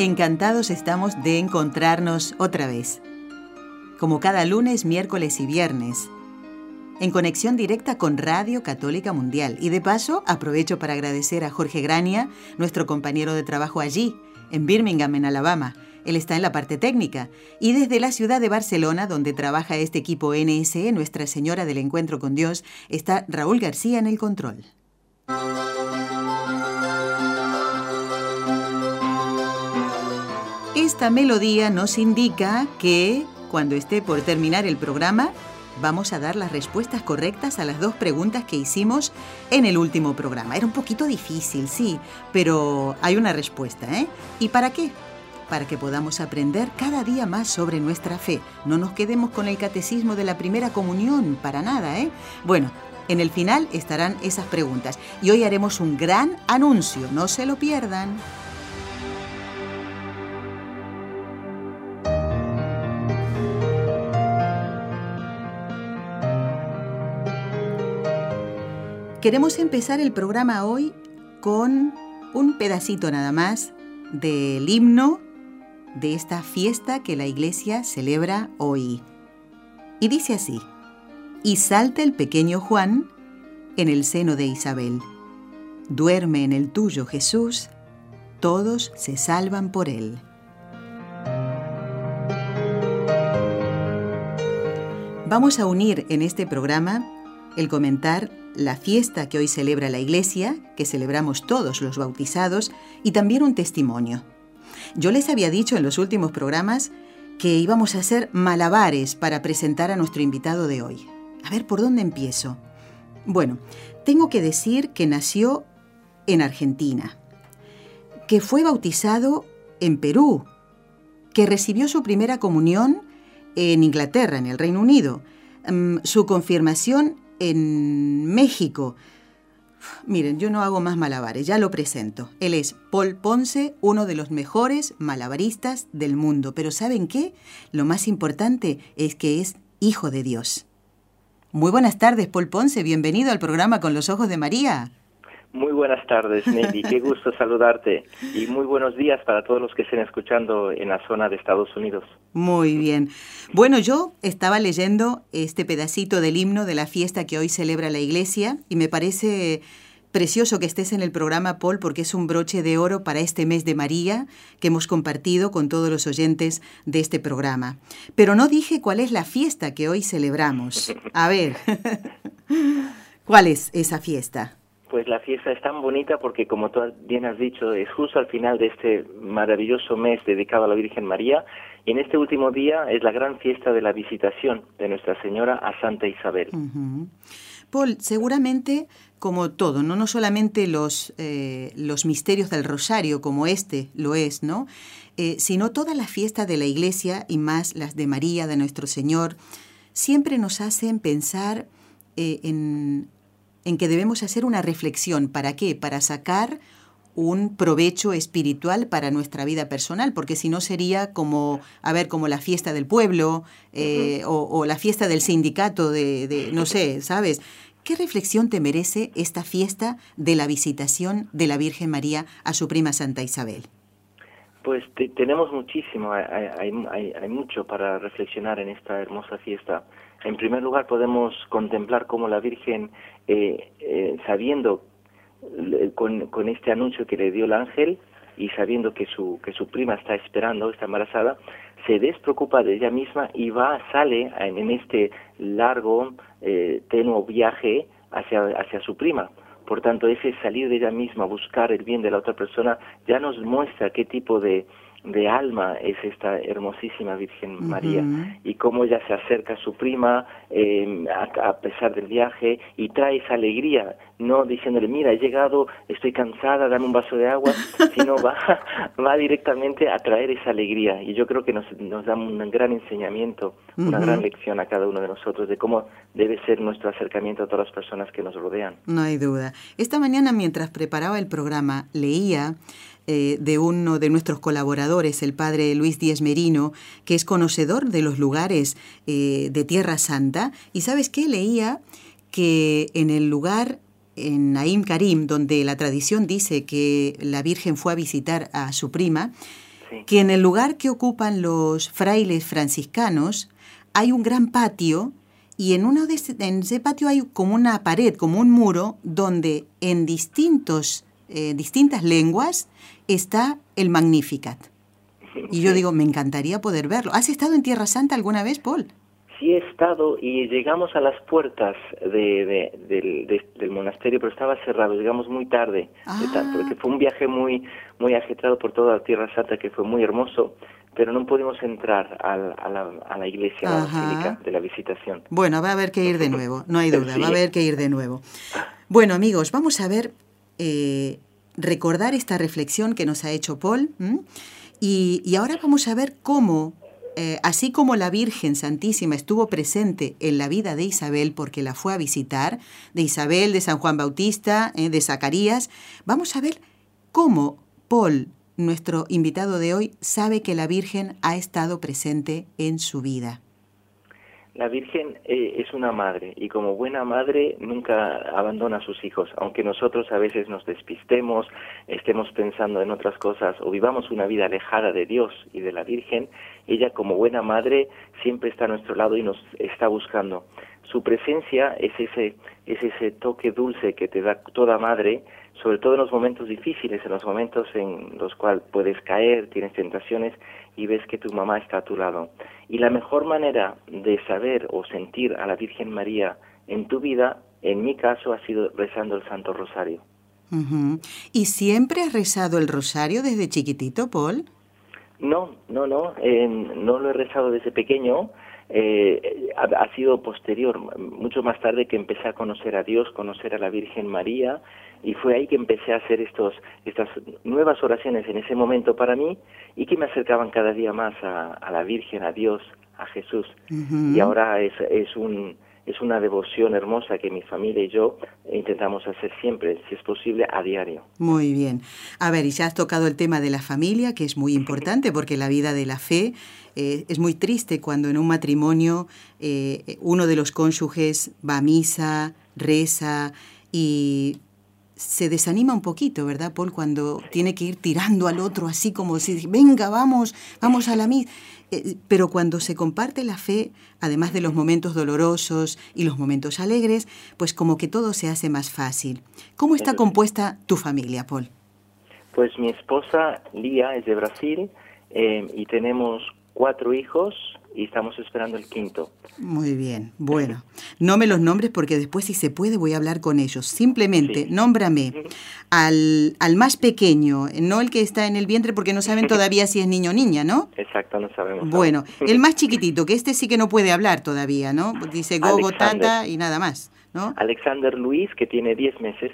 Encantados estamos de encontrarnos otra vez, como cada lunes, miércoles y viernes, en conexión directa con Radio Católica Mundial. Y de paso, aprovecho para agradecer a Jorge Grania, nuestro compañero de trabajo allí, en Birmingham, en Alabama. Él está en la parte técnica. Y desde la ciudad de Barcelona, donde trabaja este equipo NSE, Nuestra Señora del Encuentro con Dios, está Raúl García en el control. Esta melodía nos indica que cuando esté por terminar el programa, vamos a dar las respuestas correctas a las dos preguntas que hicimos en el último programa. Era un poquito difícil, sí, pero hay una respuesta, ¿eh? ¿Y para qué? Para que podamos aprender cada día más sobre nuestra fe. No nos quedemos con el catecismo de la primera comunión, para nada, ¿eh? Bueno, en el final estarán esas preguntas y hoy haremos un gran anuncio, no se lo pierdan. Queremos empezar el programa hoy con un pedacito nada más del himno de esta fiesta que la iglesia celebra hoy. Y dice así, y salta el pequeño Juan en el seno de Isabel. Duerme en el tuyo Jesús, todos se salvan por él. Vamos a unir en este programa el comentar la fiesta que hoy celebra la Iglesia, que celebramos todos los bautizados, y también un testimonio. Yo les había dicho en los últimos programas que íbamos a hacer malabares para presentar a nuestro invitado de hoy. A ver, ¿por dónde empiezo? Bueno, tengo que decir que nació en Argentina, que fue bautizado en Perú, que recibió su primera comunión en Inglaterra, en el Reino Unido, mm, su confirmación en México. Miren, yo no hago más malabares, ya lo presento. Él es Paul Ponce, uno de los mejores malabaristas del mundo. Pero ¿saben qué? Lo más importante es que es hijo de Dios. Muy buenas tardes, Paul Ponce. Bienvenido al programa Con los Ojos de María. Muy buenas tardes, Nelly. Qué gusto saludarte. Y muy buenos días para todos los que estén escuchando en la zona de Estados Unidos. Muy bien. Bueno, yo estaba leyendo este pedacito del himno de la fiesta que hoy celebra la iglesia y me parece precioso que estés en el programa, Paul, porque es un broche de oro para este mes de María que hemos compartido con todos los oyentes de este programa. Pero no dije cuál es la fiesta que hoy celebramos. A ver, ¿cuál es esa fiesta? Pues la fiesta es tan bonita porque, como tú bien has dicho, es justo al final de este maravilloso mes dedicado a la Virgen María. Y en este último día es la gran fiesta de la visitación de Nuestra Señora a Santa Isabel. Paul, seguramente, como todo, no, no solamente los, eh, los misterios del rosario, como este lo es, ¿no? Eh, sino toda la fiesta de la Iglesia y más las de María, de nuestro Señor, siempre nos hacen pensar eh, en en que debemos hacer una reflexión. ¿Para qué? Para sacar un provecho espiritual para nuestra vida personal, porque si no sería como, a ver, como la fiesta del pueblo eh, o, la fiesta del sindicato de, no sé, ¿sabes? ¿Qué reflexión te merece esta fiesta de la visitación de la Virgen María a su prima Santa Isabel? Pues tenemos muchísimo, hay, hay, mucho para reflexionar en esta hermosa fiesta. En primer lugar, podemos contemplar cómo la Virgen, eh, eh, sabiendo con, con, este anuncio que le dio el ángel y sabiendo que su, que su prima está esperando, está embarazada, se despreocupa de ella misma y va, sale en, este largo, eh, tenuo viaje hacia, hacia su prima. Por tanto, ese salir de ella misma, buscar el bien de la otra persona, ya nos muestra qué tipo de, de alma es esta hermosísima Virgen María y cómo ella se acerca a su prima em, a, pesar del viaje y trae esa alegría, no diciéndole, mira, he llegado, estoy cansada, dame un vaso de agua, sino va, va directamente a traer esa alegría y yo creo que nos, nos da un gran enseñamiento, una gran lección a cada uno de nosotros de cómo debe ser nuestro acercamiento a todas las personas que nos rodean. No hay duda. Esta mañana mientras preparaba el programa leía eh, de uno de nuestros colaboradores, el padre Luis Díez Merino, que es conocedor de los lugares eh, de Tierra Santa. Y sabes qué? Leía que en el lugar, en Naim Karim, donde la tradición dice que la Virgen fue a visitar a su prima, que en el lugar que ocupan los frailes franciscanos hay un gran patio y en, uno de en ese patio hay como una pared, como un muro, donde en distintos, eh, distintas lenguas está el Magnificat. Y yo digo, me encantaría poder verlo. ¿Has estado en Tierra Santa alguna vez, Paul? Sí he estado y llegamos a las puertas de, del, monasterio, pero estaba cerrado, llegamos muy tarde, ah. porque fue un viaje muy muy agitado por toda la Tierra Santa que fue muy hermoso, pero no pudimos entrar a, la, a la, iglesia, a la basílica de la visitación. Bueno, va a haber que ir de nuevo, no hay duda, va a haber que ir de nuevo. Bueno, amigos, vamos a ver eh, recordar esta reflexión que nos ha hecho Paul. Y, ahora vamos a ver cómo, eh, así como la Virgen Santísima estuvo presente en la vida de Isabel porque la fue a visitar, de Isabel, de San Juan Bautista, eh, de Zacarías, vamos a ver cómo Paul, nuestro invitado de hoy, sabe que la Virgen ha estado presente en su vida. La Virgen eh, es una madre y como buena madre nunca abandona a sus hijos, aunque nosotros a veces nos despistemos, estemos pensando en otras cosas o vivamos una vida alejada de Dios y de la Virgen, ella como buena madre siempre está a nuestro lado y nos está buscando. Su presencia es ese, es ese toque dulce que te da toda madre, sobre todo en los momentos difíciles, en los momentos en los cuales puedes caer, tienes tentaciones y ves que tu mamá está a tu lado. Y la mejor manera de saber o sentir a la Virgen María en tu vida, en mi caso, ha sido rezando el Santo Rosario. ¿Y siempre has rezado el Rosario desde chiquitito, Paul? No, no, no, no lo he rezado desde pequeño. Eh, ha, ha, sido posterior, mucho más tarde que empecé a conocer a Dios, conocer a la Virgen María y fue ahí que empecé a hacer estos, estas nuevas oraciones en ese momento para mí y que me acercaban cada día más a, la Virgen, a Dios, a Jesús. Y ahora es, es, un, es una devoción hermosa que mi familia y yo intentamos hacer siempre, si es posible, a diario. Muy bien. A ver, y ya has tocado el tema de la familia, que es muy importante porque la vida de la fe eh, es muy triste cuando en un matrimonio eh, uno de los cónyuges va a misa, reza y se desanima un poquito, ¿verdad, Paul? Cuando tiene que ir tirando al otro así como si, venga, vamos, vamos a la misa. Eh, pero cuando se comparte la fe, además de los momentos dolorosos y los momentos alegres, pues como que todo se hace más fácil. ¿Cómo está compuesta tu familia, Paul? Pues mi esposa Lía es de Brasil eh, y tenemos cuatro hijos y estamos esperando el quinto. Muy bien, bueno, no me los nombres porque después si se puede voy a hablar con ellos. Simplemente nómbrame al, al más pequeño, no el que está en el vientre porque no saben todavía si es niño o niña, ¿no? Exacto, no sabemos. Bueno, el más chiquitito, que este sí que no puede hablar todavía, ¿no? Dice gogo, tata y nada más, ¿no? Alexander Luis, que tiene 10 meses.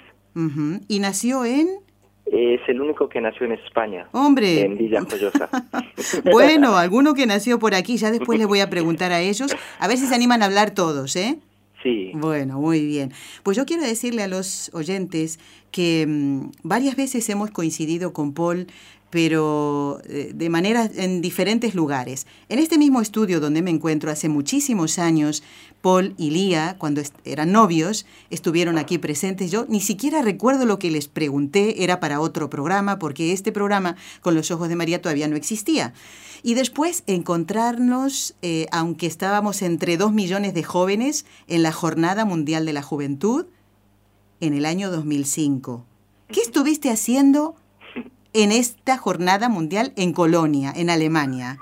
¿Y nació en...? Es el único que nació en España. Hombre. En Villa Joyosa. bueno, alguno que nació por aquí, ya después les voy a preguntar a ellos, a ver si se animan a hablar todos, ¿eh? Sí. Bueno, muy bien. Pues yo quiero decirle a los oyentes que mm, varias veces hemos coincidido con Paul pero eh, de manera en diferentes lugares. En este mismo estudio donde me encuentro hace muchísimos años, Paul y Lía, cuando eran novios, estuvieron aquí presentes. Yo ni siquiera recuerdo lo que les pregunté, era para otro programa, porque este programa con los ojos de María todavía no existía. Y después encontrarnos, eh, aunque estábamos entre dos millones de jóvenes, en la Jornada Mundial de la Juventud en el año 2005. ¿Qué estuviste haciendo en esta jornada mundial en Colonia, en Alemania?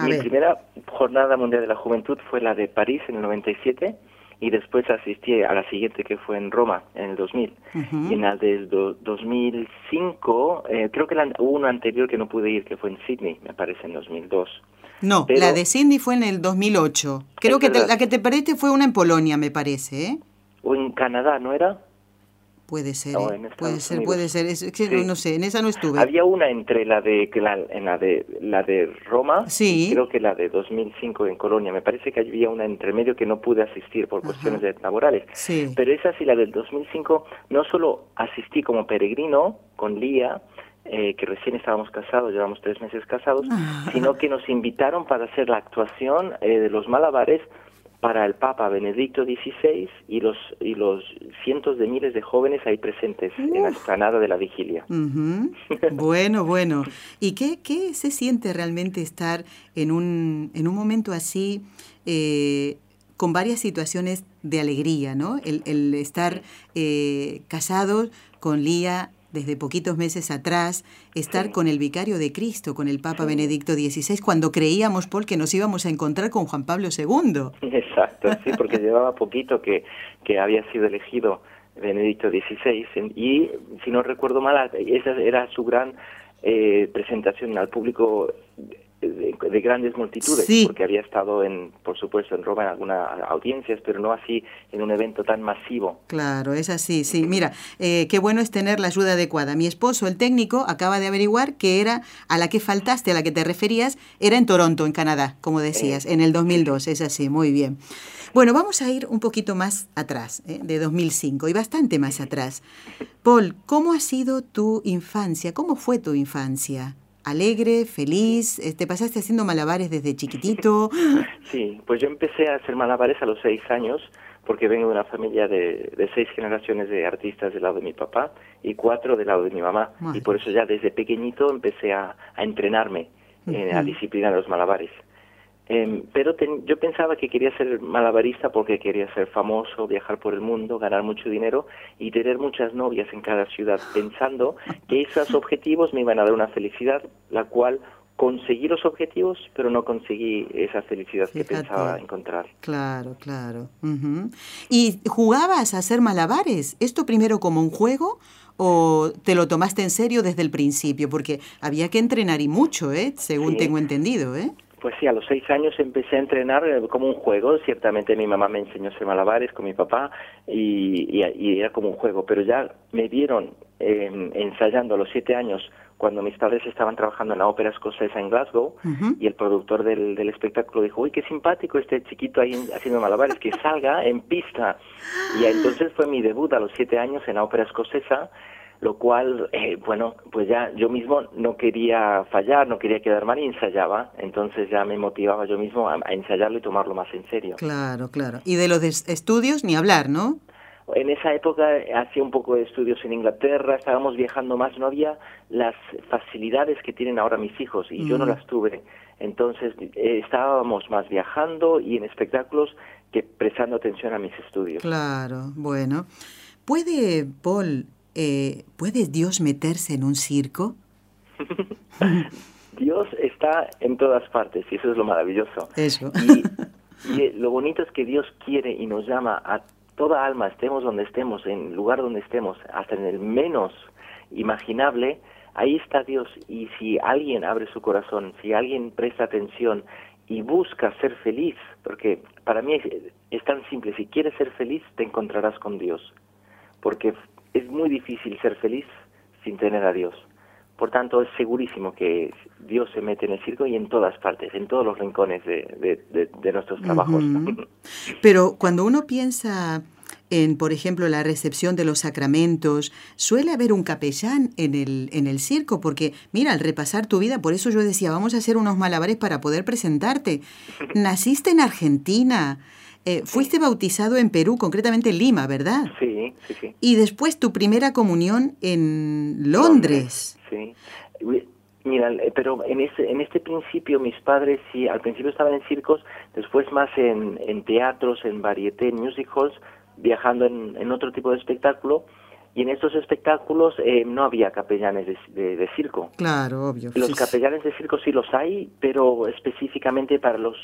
Mi primera jornada mundial de la juventud fue la de París en el 97 y después asistí a la siguiente que fue en Roma en el 2000. Y en la del 2005, eh, creo que hubo una anterior que no pude ir, que fue en Sydney, me parece, en 2002. No, la de Sydney fue en el 2008. Creo que la que te perdiste fue una en Polonia, me parece, ¿eh? O en Canadá, ¿no era? Puede ser, ¿eh? puede ser, puede ser. Es, que no sé, en esa no estuve. Había una entre la de la, en la de la de Roma, sí. creo que la de 2005 en Colonia. Me parece que había una entre medio que no pude asistir por cuestiones laborales. Sí. Pero esa sí, la del 2005, no solo asistí como peregrino con Lía, eh, que recién estábamos casados, llevamos tres meses casados, sino que nos invitaron para hacer la actuación eh, de los malabares para el Papa Benedicto XVI y los, y los cientos de miles de jóvenes ahí presentes en la explanada de la vigilia. bueno, bueno. ¿Y qué, qué se siente realmente estar en un, en un momento así, eh, con varias situaciones de alegría, ¿no? El, el estar eh, casados con Lía desde poquitos meses atrás, estar con el vicario de Cristo, con el Papa Benedicto XVI, cuando creíamos, Paul, que nos íbamos a encontrar con Juan Pablo II. Exacto, sí, porque llevaba poquito que, que había sido elegido Benedicto XVI y, si no recuerdo mal, esa era su gran eh, presentación al público de, grandes multitudes, porque había estado, en, por supuesto, en Roma en algunas audiencias, pero no así en un evento tan masivo. Claro, es así, sí. Mira, eh, qué bueno es tener la ayuda adecuada. Mi esposo, el técnico, acaba de averiguar que era a la que faltaste, a la que te referías, era en Toronto, en Canadá, como decías, en el 2002. Es así, muy bien. Bueno, vamos a ir un poquito más atrás, ¿eh? de 2005 y bastante más atrás. Paul, ¿cómo ha sido tu infancia? ¿Cómo fue tu infancia? Alegre, feliz? ¿Te este, pasaste haciendo malabares desde chiquitito? Sí, pues yo empecé a hacer malabares a los seis años porque vengo de una familia de, seis generaciones de artistas del lado de mi papá y cuatro del lado de mi mamá. Y por eso ya desde pequeñito empecé a, entrenarme en la disciplina de los malabares. Em, pero yo pensaba que quería ser malabarista porque quería ser famoso, viajar por el mundo, ganar mucho dinero y tener muchas novias en cada ciudad, pensando que esos objetivos me iban a dar una felicidad, la cual conseguí los objetivos, pero no conseguí esa felicidad que pensaba encontrar. Claro, claro. ¿Y jugabas a hacer malabares? ¿Esto primero como un juego o te lo tomaste en serio desde el principio? Porque había que entrenar y mucho, ¿eh? Según tengo entendido, ¿eh? Pues sí, a los seis años empecé a entrenar eh, como un juego. Ciertamente mi mamá me enseñó a hacer malabares con mi papá y, era como un juego. Pero ya me vieron em, ensayando a los siete años cuando mis padres estaban trabajando en la ópera escocesa en Glasgow y el productor del, del, espectáculo dijo, uy, qué simpático este chiquito ahí haciendo malabares, que salga en pista. Y entonces fue mi debut a los siete años en la ópera escocesa lo cual, eh, bueno, pues ya yo mismo no quería fallar, no quería quedar mal y ensayaba, entonces ya me motivaba yo mismo a, ensayarlo y tomarlo más en serio. Claro, claro. Y de los estudios ni hablar, ¿no? En esa época hacía un poco de estudios en Inglaterra, estábamos viajando más, no había las facilidades que tienen ahora mis hijos y yo no mm. las tuve. Entonces eh, estábamos más viajando y en espectáculos que prestando atención a mis estudios. Claro, bueno. ¿Puede, Paul, eh, ¿puede Dios meterse en un circo? Dios está en todas partes y eso es lo maravilloso. Eso. Y, eh, lo bonito es que Dios quiere y nos llama a toda alma, estemos donde estemos, en el lugar donde estemos, hasta en el menos imaginable, ahí está Dios. Y si alguien abre su corazón, si alguien presta atención y busca ser feliz, porque para mí es, es tan simple, si quieres ser feliz, te encontrarás con Dios. Porque es muy difícil ser feliz sin tener a Dios. Por tanto, es segurísimo que Dios se mete en el circo y en todas partes, en todos los rincones de, de, nuestros trabajos. Pero cuando uno piensa en, por ejemplo, la recepción de los sacramentos, suele haber un capellán en el, en el circo, porque mira, al repasar tu vida, por eso yo decía, vamos a hacer unos malabares para poder presentarte. Naciste en Argentina, eh, fuiste bautizado en Perú, concretamente en Lima, ¿verdad? Sí, sí, sí. Y después tu primera comunión en Londres. sí. Mira, eh, pero en este, en este principio mis padres sí, al principio estaban en circos, después más en, en teatros, en varieté, en music halls, viajando en, en otro tipo de espectáculo y en estos espectáculos eh, no había capellanes de, de, circo. Claro, obvio. Los capellanes de circo sí los hay, pero específicamente para los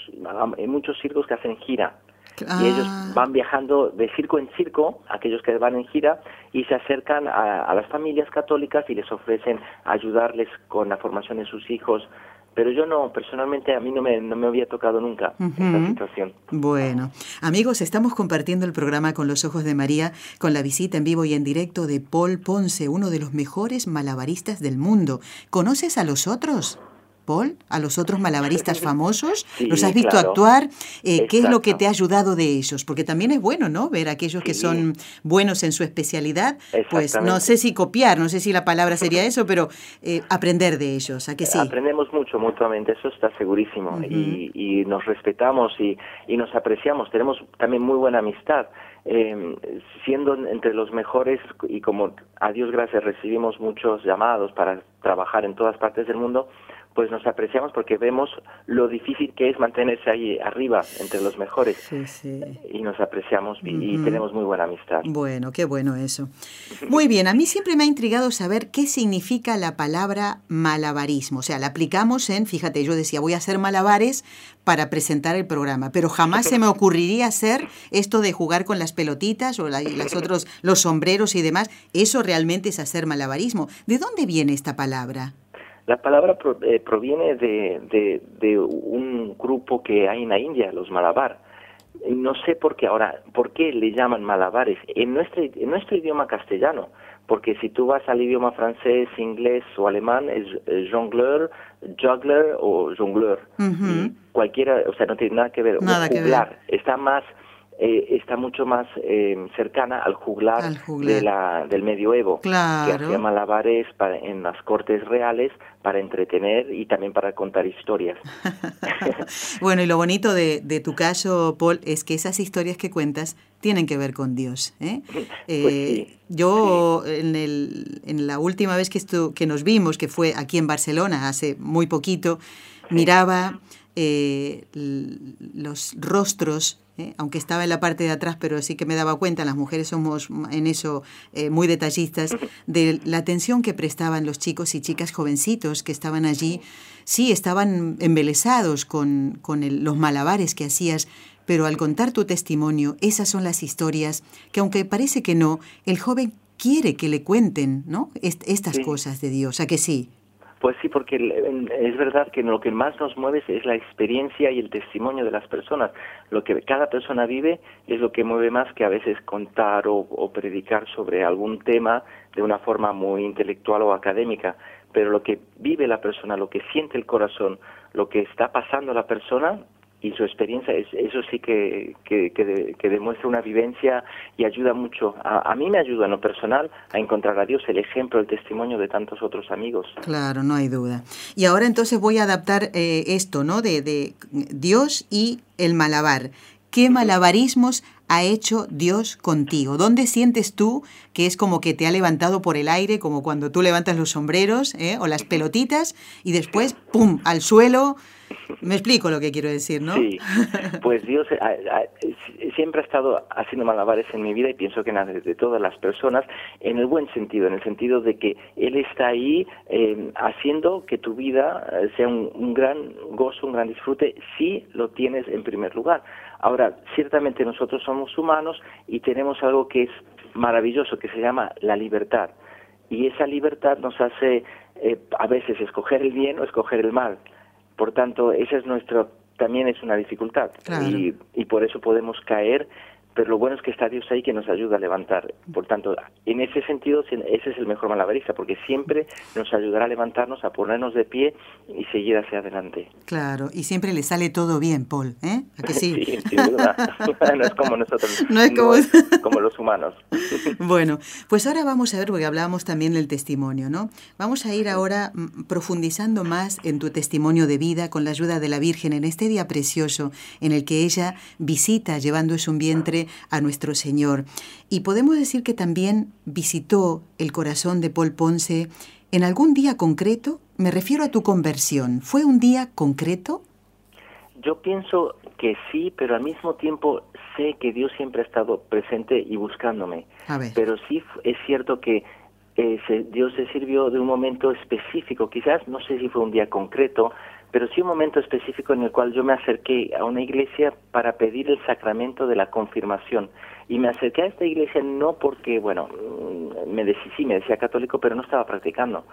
muchos circos que hacen gira. Y ellos Ah. van viajando de circo en circo, aquellos que van en gira, y se acercan a, a las familias católicas y les ofrecen ayudarles con la formación de sus hijos. Pero yo no, personalmente a mí no me, no me había tocado nunca esta Ujú. situación. Bueno, amigos, estamos compartiendo el programa con los ojos de María con la visita en vivo y en directo de Paul Ponce, uno de los mejores malabaristas del mundo. ¿Conoces a los otros? Paul, a los otros malabaristas famosos, Sí, los has visto claro. actuar, Eh, ¿qué es lo que te ha ayudado de ellos? Porque también es bueno, ¿no? Ver a aquellos que son buenos en su especialidad, pues no sé si copiar, no sé si la palabra sería eso, pero eh, aprender de ellos, ¿a que sí? Aprendemos mucho mutuamente, eso está segurísimo. y, y nos respetamos y, y nos apreciamos. Tenemos también muy buena amistad. Eh, siendo entre los mejores y como a Dios gracias recibimos muchos llamados para trabajar en todas partes del mundo, pues nos apreciamos porque vemos lo difícil que es mantenerse ahí arriba entre los mejores Sí, sí. y nos apreciamos y, tenemos muy buena amistad. Bueno, qué bueno eso. Muy bien, a mí siempre me ha intrigado saber qué significa la palabra malabarismo. O sea, la aplicamos en, fíjate, yo decía, voy a hacer malabares para presentar el programa, pero jamás se me ocurriría hacer esto de jugar con las pelotitas o la- las otros, los sombreros y demás. Eso realmente es hacer malabarismo. ¿De dónde viene esta palabra? La palabra pro- eh, proviene de, de, de un grupo que hay en la India, los malabar. No sé por qué ahora, por qué le llaman malabares en nuestro, en nuestro idioma castellano, porque si tú vas al idioma francés, inglés o alemán es jongleur, juggler o jongleur. Y cualquiera, o sea, no tiene nada que ver. O Nada que ver. está más eh, está mucho más eh, cercana al juglar, Al juglar. De la, del medioevo que Claro. hacía malabares para, en las cortes reales para entretener y también para contar historias. bueno, y lo bonito de, de tu caso, Paul, es que esas historias que cuentas tienen que ver con Dios. ¿eh? Eh, sí, yo, en, el, en la última vez que, estu- que nos vimos, que fue aquí en Barcelona, hace muy poquito, miraba eh, los rostros, ¿eh? aunque estaba en la parte de atrás, pero sí que me daba cuenta, las mujeres somos en eso eh, muy detallistas, de la atención que prestaban los chicos y chicas jovencitos que estaban allí. Sí, estaban embelesados con, con el- los malabares que hacías, pero al contar tu testimonio, esas son las historias que, aunque parece que no, el joven quiere que le cuenten, ¿no? Est- estas Sí. cosas de Dios, ¿a que sí? Pues sí, porque es verdad que lo que más nos mueve es la experiencia y el testimonio de las personas. Lo que cada persona vive es lo que mueve más que a veces contar o, o predicar sobre algún tema de una forma muy intelectual o académica. Pero lo que vive la persona, lo que siente el corazón, lo que está pasando a la persona y su experiencia, es- eso sí que, que, que de- que demuestra una vivencia y ayuda mucho. A, a mí me ayuda en lo personal a encontrar a Dios el ejemplo, el testimonio de tantos otros amigos. Claro, no hay duda. Y ahora entonces voy a adaptar eh, esto, ¿no? De, de Dios y el malabar. ¿Qué malabarismos ha hecho Dios contigo? ¿Dónde sientes tú que es como que te ha levantado por el aire, como cuando tú levantas los sombreros ¿eh? o las pelotitas y después, ¡pum!, al suelo? Me explico lo que quiero decir, ¿no? Sí, pues Dios ha- ha- siempre ha estado haciendo malabares en mi vida y pienso que en la de, de todas las personas, en el buen sentido, en el sentido de que Él está ahí eh, haciendo que tu vida eh, sea un, un gran gozo, un gran disfrute, si lo tienes en primer lugar. Ahora, ciertamente nosotros somos humanos y tenemos algo que es maravilloso, que se llama la libertad. Y esa libertad nos hace eh, a veces escoger el bien o escoger el mal. Por tanto, esa es nuestro, también es una dificultad. Claro. Y, y por eso podemos caer, pero lo bueno es que está Dios ahí que nos ayuda a levantar. Por tanto, en ese sentido, ese es el mejor malabarista, porque siempre nos ayudará a levantarnos, a ponernos de pie y seguir hacia adelante. Claro, y siempre le sale todo bien, Paul, ¿eh? ¿A que sí? Sí, sin duda. no es como nosotros, No es como- como los humanos. Bueno, pues ahora vamos a ver, porque hablábamos también del testimonio, ¿no? Vamos a ir ahora mm, profundizando más en tu testimonio de vida con la ayuda de la Virgen en este día precioso en el que ella visita llevando en su a nuestro Señor. Y podemos decir que también visitó el corazón de Paul Ponce en algún día concreto. Me refiero a tu conversión. ¿Fue un día concreto? Yo pienso que sí, pero al mismo tiempo sé que Dios siempre ha estado presente y buscándome. A ver. Pero sí es cierto que eh, se- Dios se sirvió de un momento específico. Quizás no sé si fue un día concreto, pero sí un momento específico en el cual yo me acerqué a una iglesia para pedir el sacramento de la confirmación. Y me acerqué a esta iglesia no porque, bueno, mm, me decía, sí, me decía católico, pero no estaba practicando.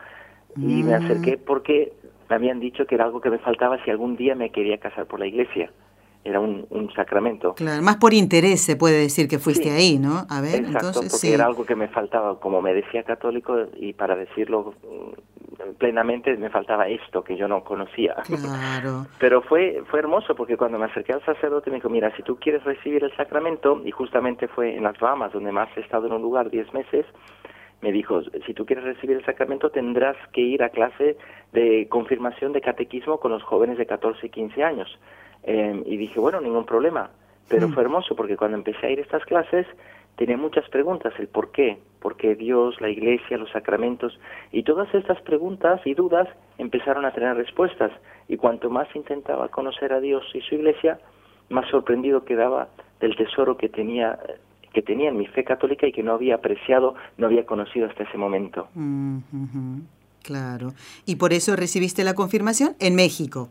Y me acerqué Mm. porque me habían dicho que era algo que me faltaba si algún día me quería casar por la iglesia. Era un, un sacramento. Claro, más por interés se puede decir que fuiste Sí. ahí, ¿no? A ver, Exacto, entonces porque sí. era algo que me faltaba, como me decía católico, y para decirlo mm, plenamente me faltaba esto que yo no conocía. Claro. Pero fue, fue hermoso porque cuando me acerqué al sacerdote me dijo, mira, si tú quieres recibir el sacramento, y justamente fue en las Bahamas, donde más he estado en un lugar 10 meses, me dijo, si tú quieres recibir el sacramento tendrás que ir a clase de confirmación de catequismo con los jóvenes de 14 y 15 años. Eh, y dije, bueno, ningún problema. Pero Mm. fue hermoso porque cuando empecé a ir a estas clases tenía muchas preguntas, el por qué, por qué Dios, la iglesia, los sacramentos, y todas estas preguntas y dudas empezaron a tener respuestas. Y cuanto más intentaba conocer a Dios y su iglesia, más sorprendido quedaba del tesoro que tenía que tenía en mi fe católica y que no había apreciado, no había conocido hasta ese momento. Mm, Claro. Y por eso recibiste la confirmación en México.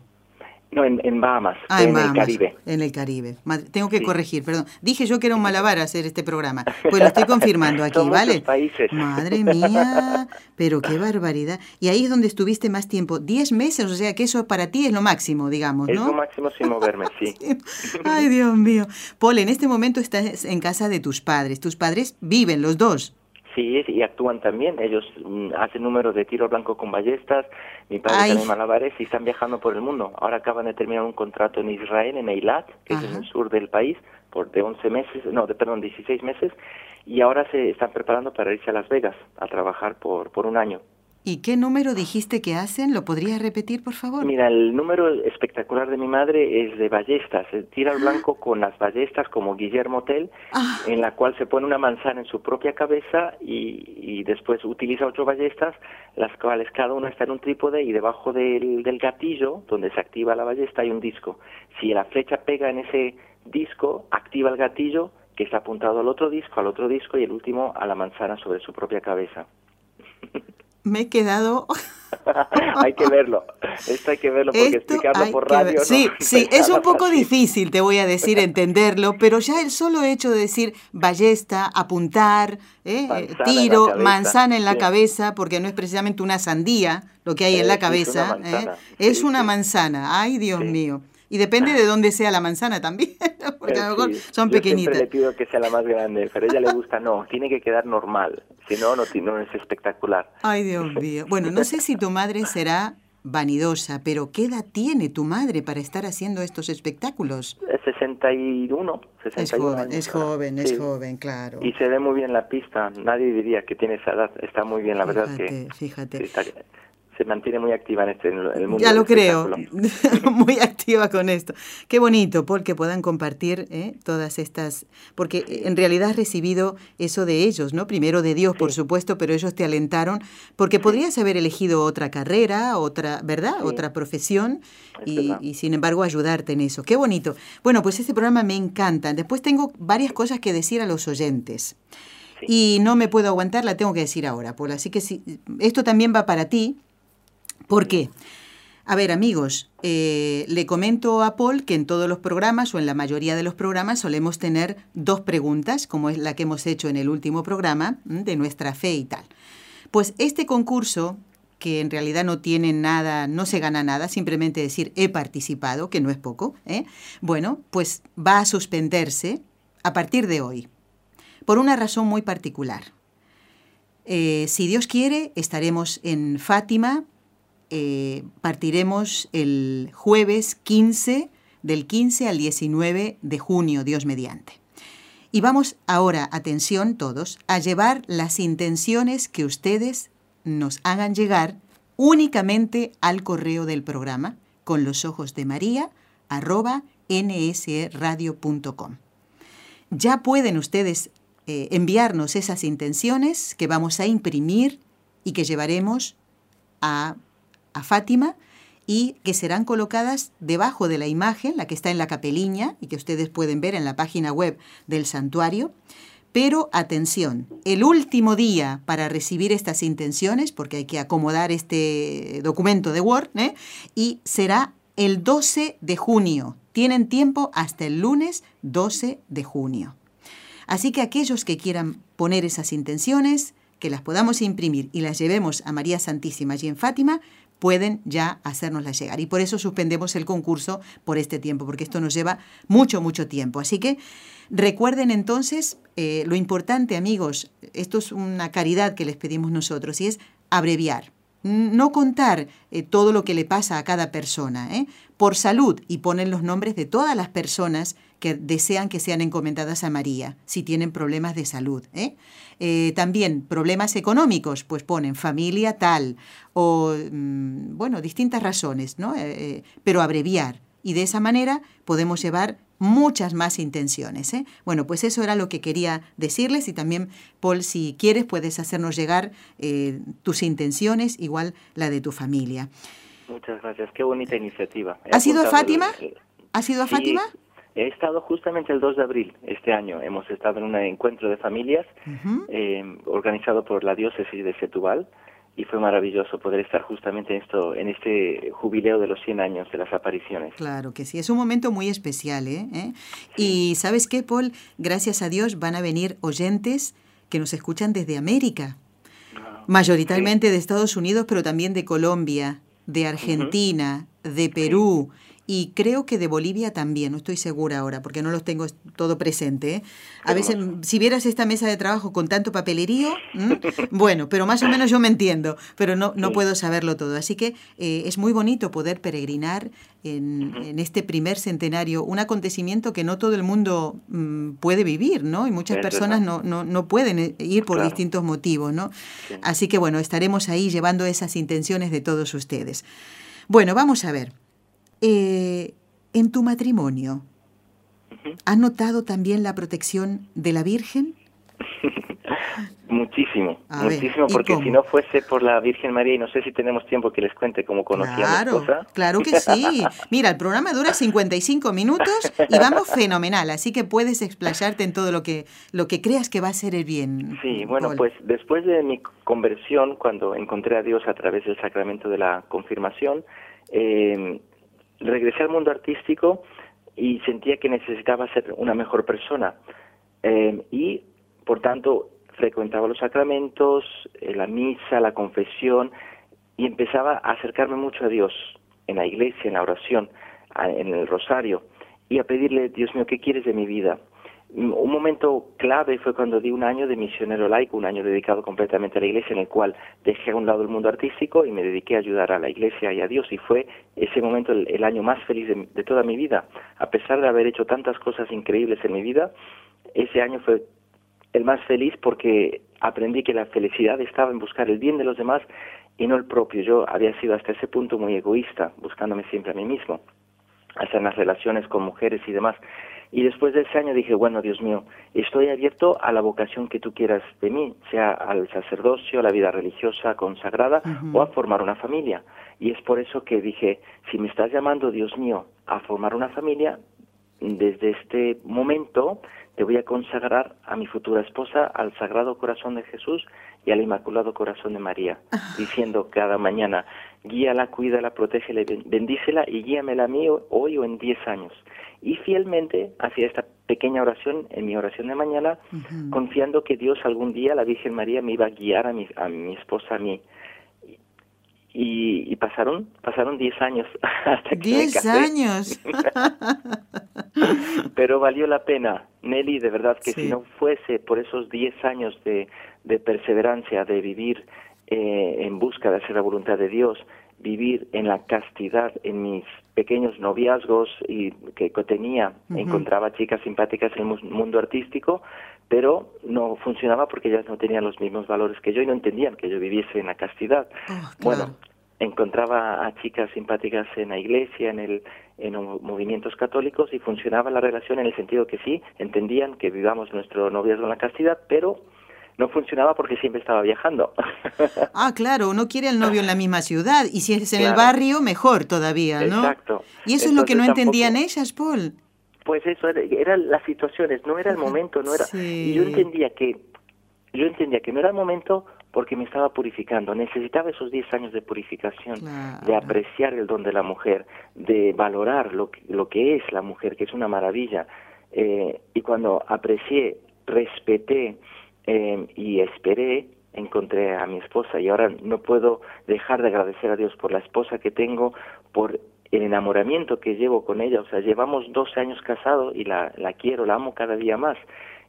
No, en, en Bahamas, Ah, en en el Bahamas, Caribe. En el Caribe. Madre- Tengo que Sí. corregir, perdón. Dije yo que era un malabar hacer este programa. Pues lo estoy confirmando aquí, Son ¿vale? países. Madre mía, pero qué barbaridad. Y ahí es donde estuviste más tiempo. Diez meses, o sea que eso para ti es lo máximo, digamos, Es ¿no? lo máximo sin moverme, sí. Ay, Dios mío. Paul, en este momento estás en casa de tus padres. Tus padres viven los dos. Sí, y actúan también. Ellos mm, hacen números de tiro blanco con ballestas. Mi padre Ay. también malabares y están viajando por el mundo. Ahora acaban de terminar un contrato en Israel, en Eilat, que es en el sur del país, por de 11 meses, no, de, perdón, 16 meses. Y ahora se están preparando para irse a Las Vegas a trabajar por, por un año. ¿Y qué número dijiste que hacen? ¿Lo podrías repetir, por favor? Mira, el número espectacular de mi madre es de ballestas. eh, Tira al blanco con las ballestas como Guillermo Tell, Ah. en la cual se pone una manzana en su propia cabeza y, y después utiliza ocho ballestas, las cuales cada una está en un trípode y debajo del, del gatillo, donde se activa la ballesta, hay un disco. Si la flecha pega en ese disco, activa el gatillo que está apuntado al otro disco, al otro disco y el último a la manzana sobre su propia cabeza. Me he quedado... hay que verlo. Esto hay que verlo porque Esto explicarlo por radio. no- Sí, sí, es un poco difícil, te voy a decir, entenderlo, pero ya el solo hecho de decir ballesta, apuntar, ¿eh? Manzana tiro, cabeza, manzana en la sí. cabeza, porque no es precisamente una sandía lo que hay en Eh, la es cabeza, ¿eh? es una manzana, ay Dios mío. Y depende de dónde sea la manzana también, porque a lo mejor sí. son Yo siempre pequeñitas. le pido que sea la más grande, pero a ella le gusta, no, tiene que quedar normal, si no, no, no es espectacular. Ay, Dios mío. Bueno, no sé si tu madre será vanidosa, pero ¿qué edad tiene tu madre para estar haciendo estos espectáculos? Es 61, 61 Es joven, años es joven, es Sí. joven, claro. Y se ve muy bien la pista, nadie diría que tiene esa edad, está muy bien, la verdad Fíjate, que fíjate. está- se mantiene muy activa en este en el mundo Ya lo creo, muy activa con esto. Qué bonito, Paul, que puedan compartir ¿eh? todas estas, porque en realidad has recibido eso de ellos, ¿no? Primero de Dios, por supuesto, pero ellos te alentaron, porque podrías haber elegido otra carrera, otra, ¿verdad? Sí. Otra profesión, Es y, sin embargo ayudarte en eso. Qué bonito. Bueno, pues este programa me encanta. Después tengo varias cosas que decir a los oyentes. Y no me puedo aguantar, la tengo que decir ahora, Paul. Así que si, esto también va para ti. ¿Por qué? A ver, amigos, eh, le comento a Paul que en todos los programas o en la mayoría de los programas solemos tener dos preguntas, como es la que hemos hecho en el último programa, ¿m? de nuestra fe y tal. Pues este concurso, que en realidad no tiene nada, no se gana nada, simplemente decir he participado, que no es poco, ¿eh? bueno, pues va a suspenderse a partir de hoy, por una razón muy particular. Eh, si Dios quiere, estaremos en Fátima, eh, partiremos el jueves 15, del 15 al 19 de junio, Dios mediante. Y vamos ahora, atención todos, a llevar las intenciones que ustedes nos hagan llegar únicamente al correo del programa con los ojos de María arroba nsradio.com. Ya pueden ustedes eh, enviarnos esas intenciones que vamos a imprimir y que llevaremos a, a Fátima y que serán colocadas debajo de la imagen, la que está en la capeliña y que ustedes pueden ver en la página web del santuario. Pero atención, el último día para recibir estas intenciones, porque hay que acomodar este documento de Word, ¿eh? y será el 12 de junio. Tienen tiempo hasta el lunes 12 de junio. Así que aquellos que quieran poner esas intenciones, que las podamos imprimir y las llevemos a María Santísima allí en Fátima, pueden ya hacérnoslas llegar. Y por eso suspendemos el concurso por este tiempo, porque esto nos lleva mucho, mucho tiempo. Así que recuerden entonces eh, lo importante, amigos, esto es una caridad que les pedimos nosotros, y es abreviar. No contar eh, todo lo que le pasa a cada persona, ¿eh? por salud, y ponen los nombres de todas las personas que desean que sean encomendadas a María, si tienen problemas de salud. ¿eh? Eh, también problemas económicos, pues ponen familia tal, o mm, bueno, distintas razones, ¿no? Eh, pero abreviar. Y de esa manera podemos llevar muchas más intenciones. Bueno, pues eso era lo que quería decirles y también, Paul, si quieres, puedes hacernos llegar tus intenciones, igual la de tu familia. Muchas gracias, qué bonita iniciativa. ¿Ha sido a Fátima? ¿Ha sido a Fátima? He estado justamente el 2 de abril este año. Hemos estado en un encuentro de familias eh, organizado por la diócesis de Setúbal y fue maravilloso poder estar justamente en esto, en este jubileo de los 100 años de las apariciones. Claro que sí, es un momento muy especial, ¿eh? ¿Eh? Y sabes qué, Paul, gracias a Dios van a venir oyentes que nos escuchan desde América, ah, mayoritariamente de Estados Unidos, pero también de Colombia, de Argentina, de Perú y creo que de Bolivia también, no estoy segura ahora porque no los tengo todo presente. ¿eh? A veces, si vieras esta mesa de trabajo con tanto papelerío, bueno, pero más o menos yo me entiendo, pero no, no puedo saberlo todo. Así que eh, es muy bonito poder peregrinar en, este primer centenario, un acontecimiento que no todo el mundo mm, puede vivir, ¿no? Y muchas personas no, no, no, pueden eh, ir por distintos motivos, ¿no? Así que bueno, estaremos ahí llevando esas intenciones de todos ustedes. Bueno, vamos a ver. Eh, en tu matrimonio, ¿has notado también la protección de la Virgen? muchísimo, muchísimo, porque si no fuese por la Virgen María, y no sé si tenemos tiempo que les cuente cómo conocí claro, a mi esposa. Claro que sí. Mira, el programa dura 55 minutos y vamos fenomenal, así que puedes explayarte en todo lo que, lo que creas que va a ser el bien. Sí, bueno, pues después de mi conversión, cuando encontré a Dios a través del sacramento de la confirmación, eh, regresé al mundo artístico y sentía que necesitaba ser una mejor persona. Eh, y, por tanto, frecuentaba los sacramentos, eh, la misa, la confesión, y empezaba a acercarme mucho a Dios, en la iglesia, en la oración, en el rosario, y a pedirle, Dios mío, ¿qué quieres de mi vida? Un momento clave fue cuando di un año de misionero laico, un año dedicado completamente a la iglesia, en el cual dejé a un lado el mundo artístico y me dediqué a ayudar a la iglesia y a Dios. Y fue ese momento el, año más feliz de, toda mi vida. A pesar de haber hecho tantas cosas increíbles en mi vida, ese año fue el más feliz porque aprendí que la felicidad estaba en buscar el bien de los demás y no el propio. Yo había sido hasta ese punto muy egoísta, buscándome siempre a mí mismo, hasta en las relaciones con mujeres y demás. Y después de ese año dije, bueno, Dios mío, estoy abierto a la vocación que tú quieras de mí, sea al sacerdocio, a la vida religiosa consagrada o a formar una familia. Y es por eso que dije, si me estás llamando, Dios mío, a formar una familia, desde este momento te voy a consagrar a mi futura esposa, al Sagrado Corazón de Jesús y al Inmaculado Corazón de María, ah. diciendo cada mañana, guíala, cuídala, protégela, bendícela y guíamela a mí hoy o en diez años y fielmente hacía esta pequeña oración en mi oración de mañana, confiando que Dios algún día, la Virgen María, me iba a guiar a mi, a mi esposa, a mí. Y, pasaron pasaron 10 años hasta que 10 años. Pero valió la pena, Nelly, de verdad que si no fuese por esos 10 años de, de perseverancia, de vivir eh, en busca de hacer la voluntad de Dios, vivir en la castidad en mis pequeños noviazgos y que, tenía encontraba chicas simpáticas en el mundo artístico pero no funcionaba porque ellas no tenían los mismos valores que yo y no entendían que yo viviese en la castidad. Oh, bueno encontraba a chicas simpáticas en la iglesia en el en movimientos católicos y funcionaba la relación en el sentido que sí entendían que vivamos nuestro noviazgo en la castidad pero no funcionaba porque siempre estaba viajando. Ah, claro, uno quiere al novio en la misma ciudad y si es en el barrio, mejor todavía, ¿no? Exacto. Y eso es lo que no entendían ellas, Paul. Pues eso, eran las situaciones, no era el momento, no era... Y yo entendía que yo entendía que no era el momento porque me estaba purificando. Necesitaba esos 10 años de purificación, de apreciar el don de la mujer, de valorar lo que, lo que es la mujer, que es una maravilla. Eh, y cuando aprecié, respeté eh, y esperé, encontré a mi esposa y ahora no puedo dejar de agradecer a Dios por la esposa que tengo, por el enamoramiento que llevo con ella. O sea, llevamos 12 años casados y la, la quiero, la amo cada día más.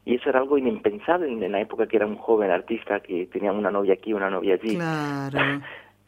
Y eso era algo inimpensable en la época que era un joven artista que tenía una novia aquí, una novia allí. Claro.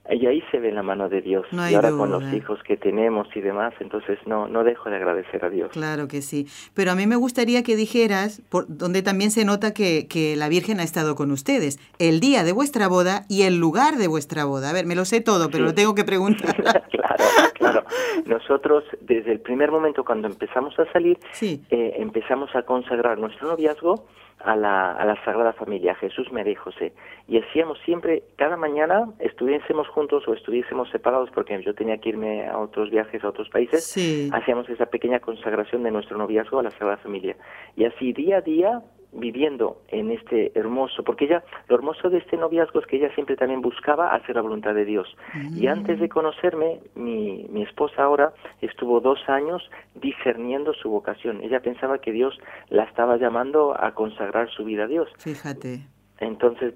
Y ahí se ve la mano de Dios. y ahora con los hijos que tenemos y demás, entonces no, no dejo de agradecer a Dios. Claro que sí. Pero a mí me gustaría que dijeras, por, donde también se nota que, que la Virgen ha estado con ustedes, el día de vuestra boda y el lugar de vuestra boda. A ver, me lo sé todo, pero lo tengo que preguntar. claro, claro. Nosotros, desde el primer momento cuando empezamos a salir, eh, empezamos a consagrar nuestro noviazgo a la, a la Sagrada Familia, Jesús, María y José. Y hacíamos siempre, cada mañana, estuviésemos juntos o estuviésemos separados, porque yo tenía que irme a otros viajes a otros países, hacíamos esa pequeña consagración de nuestro noviazgo a la Sagrada Familia. Y así día a día viviendo en este hermoso, porque ella, lo hermoso de este noviazgo es que ella siempre también buscaba hacer la voluntad de Dios. Y mm. antes de conocerme, mi, mi esposa ahora estuvo dos años discerniendo su vocación. Ella pensaba que Dios la estaba llamando a consagrar su vida a Dios. Fíjate. Entonces,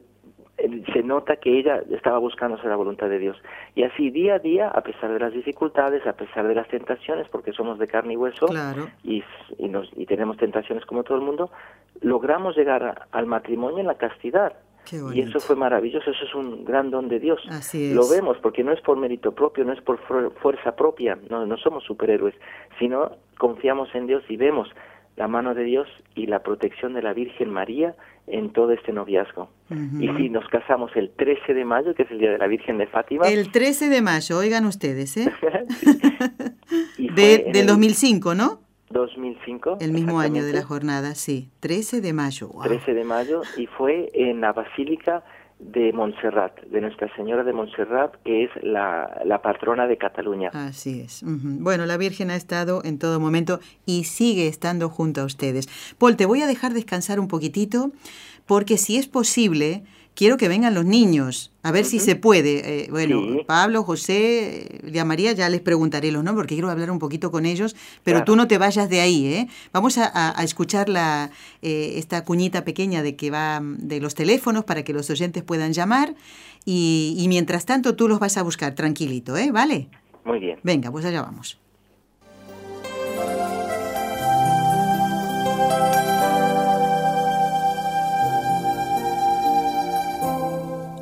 se nota que ella estaba buscando hacer la voluntad de Dios. Y así día a día, a pesar de las dificultades, a pesar de las tentaciones, porque somos de carne y hueso y, y, nos, y tenemos tentaciones como todo el mundo, logramos llegar al matrimonio en la castidad. Y eso fue maravilloso, eso es un gran don de Dios. Lo vemos porque no es por mérito propio, no es por fuerza propia, no, no somos superhéroes, sino confiamos en Dios y vemos la mano de Dios y la protección de la Virgen María en todo este noviazgo. Y si nos casamos el 13 de mayo, que es el Día de la Virgen de Fátima. El 13 de mayo, oigan ustedes, ¿eh? de, del 2005, ¿no? 2005. El mismo año de la jornada, sí. 13 de mayo. 13 de mayo y fue en la Basílica de Montserrat, de Nuestra Señora de Montserrat, que es la, la patrona de Cataluña. Así es. Bueno, la Virgen ha estado en todo momento y sigue estando junto a ustedes. Paul, te voy a dejar descansar un poquitito, porque si es posible, quiero que vengan los niños, a ver si se puede. Eh, bueno, Pablo, José, ya María, ya les preguntaré los nombres porque quiero hablar un poquito con ellos, pero tú no te vayas de ahí, ¿eh? Vamos a, escuchar la, eh, esta cuñita pequeña de que va de los teléfonos para que los oyentes puedan llamar y, y mientras tanto tú los vas a buscar tranquilito, ¿eh? ¿Vale? Muy bien. Venga, pues allá vamos.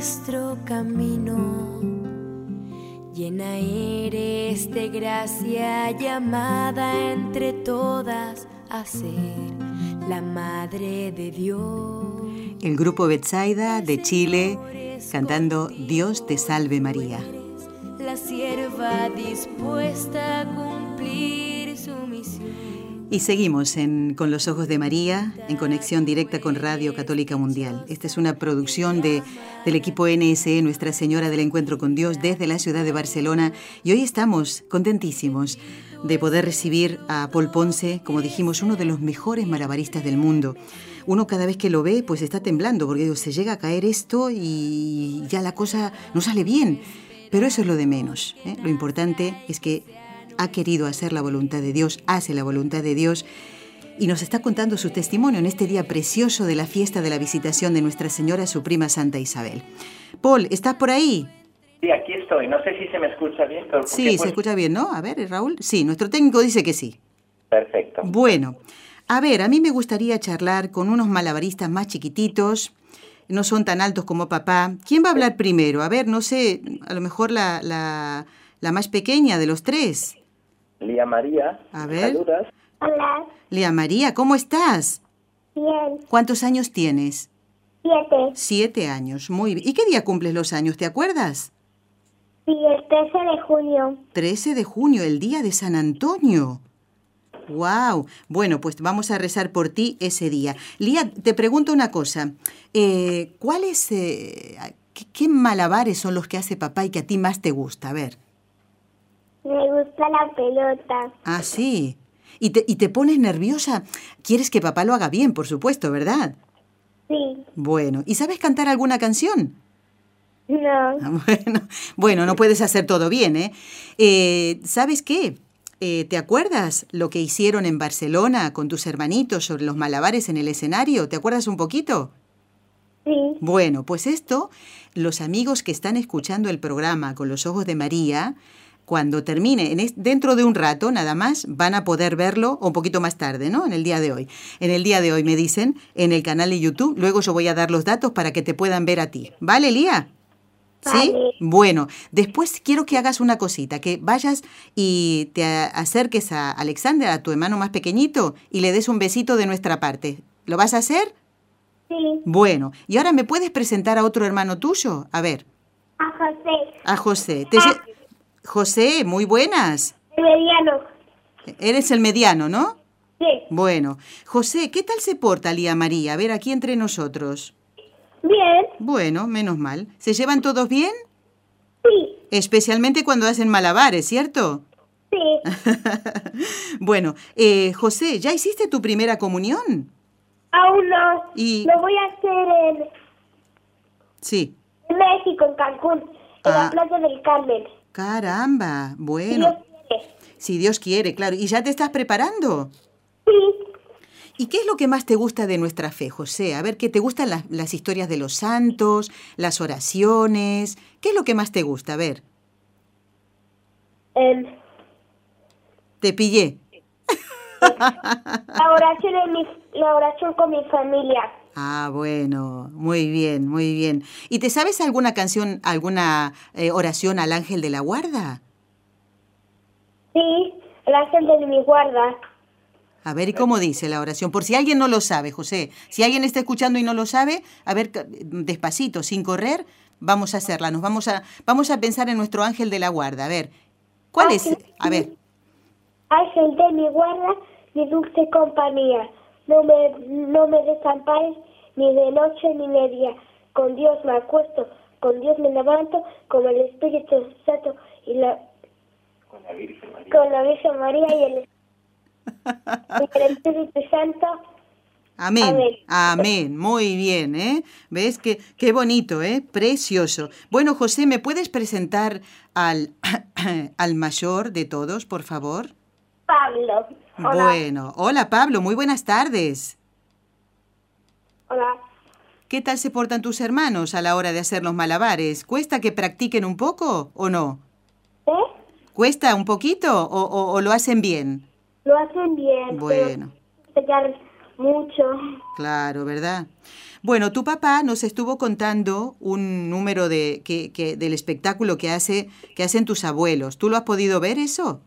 Nuestro camino Llena eres de gracia, llamada entre todas a ser la Madre de Dios. El grupo Betsaida de Chile cantando Dios te salve María. La sierva dispuesta a cumplir. Y seguimos en Con los Ojos de María, en conexión directa con Radio Católica Mundial. Esta es una producción de, del equipo NSE, Nuestra Señora del Encuentro con Dios, desde la ciudad de Barcelona. Y hoy estamos contentísimos de poder recibir a Paul Ponce, como dijimos, uno de los mejores malabaristas del mundo. Uno cada vez que lo ve, pues está temblando, porque se llega a caer esto y ya la cosa no sale bien. Pero eso es lo de menos. ¿eh? Lo importante es que ha querido hacer la voluntad de Dios, hace la voluntad de Dios y nos está contando su testimonio en este día precioso de la fiesta de la visitación de Nuestra Señora su prima Santa Isabel. Paul, ¿estás por ahí? Sí, aquí estoy. No sé si se me escucha bien. Pero Sí, se pues, escucha bien, ¿no? A ver, Raúl. Sí, nuestro técnico dice que sí. Perfecto. Bueno, a ver, a mí me gustaría charlar con unos malabaristas más chiquititos, no son tan altos como papá. ¿Quién va a hablar primero? A ver, no sé, a lo mejor la, la, la más pequeña de los tres. Lía María, A ver. saludas. Hola, Lea María, ¿cómo estás? bien, ¿Cuántos años tienes? siete. Siete años, muy bien. ¿Y qué día cumples los años? ¿Te acuerdas? Sí, el 13 de junio. 13 de junio, el día de San Antonio. Wow. Bueno, pues vamos a rezar por ti ese día. Lía, te pregunto una cosa. Eh, ¿Cuáles, eh, qué, qué malabares son los que hace papá y que a ti más te gusta? A ver. Me gusta la pelota. Ah, sí. Y te, y te pones nerviosa. Quieres que papá lo haga bien, por supuesto, ¿verdad? Sí, Bueno. ¿Y sabes cantar alguna canción? no, Ah, Bueno, bueno, no puedes hacer todo bien, ¿eh? Eh, ¿Sabes qué? Eh, ¿Te acuerdas lo que hicieron en Barcelona con tus hermanitos sobre los malabares en el escenario? ¿Te acuerdas un poquito? sí, Bueno, pues esto, los amigos que están escuchando el programa con los ojos de María, cuando termine, en dentro de un rato nada más, van a poder verlo o un poquito más tarde, ¿no? En el día de hoy. En el día de hoy me dicen, en el canal de YouTube, luego yo voy a dar los datos para que te puedan ver a ti. ¿Vale, Lía? ¿Sí? Bueno, después quiero que hagas una cosita, que vayas y te acerques a Alexander, a tu hermano más pequeñito, y le des un besito de nuestra parte. ¿Lo vas a hacer? sí. Bueno, y ahora me puedes presentar a otro hermano tuyo. A ver, A José, a José. Te lle- José, muy buenas. el mediano. Eres el mediano, ¿no? Sí, Bueno, José, ¿qué tal se porta Lía María? A ver, aquí entre nosotros. bien, Bueno, menos mal. ¿Se llevan todos bien? sí, Especialmente cuando hacen malabares, ¿cierto? sí. bueno, eh, José, ¿ya hiciste tu primera comunión? Aún no. Y- Lo voy a hacer en, Sí. en México, en Cancún, en Ah. la Plaza del Carmen. Caramba, Si bueno, Dios quiere. si Dios quiere, claro. ¿Y ya te estás preparando? Sí, ¿Y qué es lo que más te gusta de nuestra fe, José? A ver, ¿qué te gustan las, las historias de los santos, las oraciones? ¿Qué es lo que más te gusta? A ver, em, te pillé. la oración en mi, la oración con mi familia. Ah, bueno, muy bien, muy bien. ¿Y te sabes alguna canción, alguna eh, oración al ángel de la guarda? Sí, el ángel de mi guarda. A ver, ¿y cómo dice la oración? Por si alguien no lo sabe, José. Si alguien está escuchando y no lo sabe, a ver, despacito, sin correr, vamos a hacerla. Nos vamos a, vamos a pensar en nuestro ángel de la guarda. A ver, ¿cuál es? A ver, Ángel de mi guarda, mi dulce compañía. No me, no me desampares ni de noche ni de día. Con Dios me acuesto, con Dios me levanto, con el Espíritu Santo y la, Con la Virgen María. con la Virgen María y el, y el Espíritu Santo. Amén. Amén. Amén. Muy bien, ¿eh? ¿Ves? Qué, qué bonito, ¿eh? Precioso. Bueno, José, ¿me puedes presentar al, al mayor de todos, por favor? Pablo. Hola. Bueno, hola Pablo, muy buenas tardes. Hola. ¿Qué tal se portan tus hermanos a la hora de hacer los malabares? ¿Cuesta que practiquen un poco o no? ¿Eh? ¿Cuesta un poquito o, o- o lo hacen bien? Lo hacen bien. Bueno, Pero Mucho. Claro, ¿verdad? Bueno, tu papá nos estuvo contando un número de que, que del espectáculo que hace que hacen tus abuelos. ¿Tú lo has podido ver eso?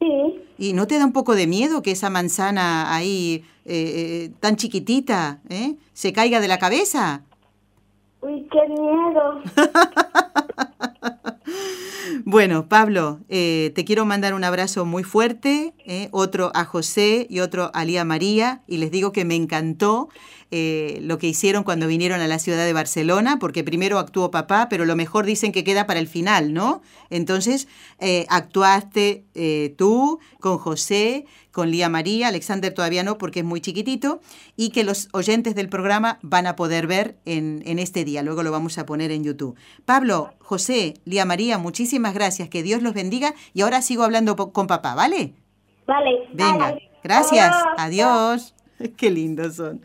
Sí. ¿Y no te da un poco de miedo que esa manzana ahí eh, eh, tan chiquitita eh, se caiga de la cabeza? Uy, qué miedo. Bueno, Pablo, eh, te quiero mandar un abrazo muy fuerte, eh, otro a José y otro a Lía María, y les digo que me encantó eh, lo que hicieron cuando vinieron a la ciudad de Barcelona, porque primero actuó papá, pero lo mejor dicen que queda para el final, ¿no? Entonces, actuaste tú con José, con Lía María, Alexander todavía no porque es muy chiquitito, y que los oyentes del programa van a poder ver en, en este día, luego lo vamos a poner en YouTube. Pablo, José, Lía María, muchísimas gracias, que Dios los bendiga, y ahora sigo hablando con papá, ¿vale? Vale. Venga, Vale. gracias, Adiós. adiós. Qué lindos son.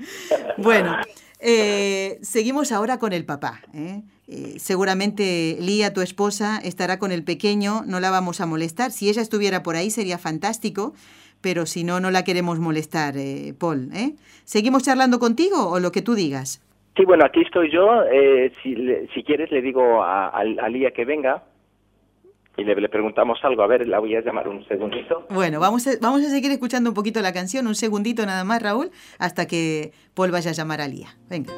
Bueno, eh, seguimos ahora con el papá. ¿eh? Eh, seguramente Lía, tu esposa, estará con el pequeño, no la vamos a molestar. Si ella estuviera por ahí sería fantástico, pero si no, no la queremos molestar, eh, Paul. ¿eh? ¿Seguimos charlando contigo o lo que tú digas? Sí, bueno, aquí estoy yo. Eh, si, si quieres, le digo a, a, a Lía que venga y le, le preguntamos algo. A ver, la voy a llamar un segundito. Bueno, vamos a, vamos a seguir escuchando un poquito la canción, un segundito nada más, Raúl, hasta que Paul vaya a llamar a Lía. Venga.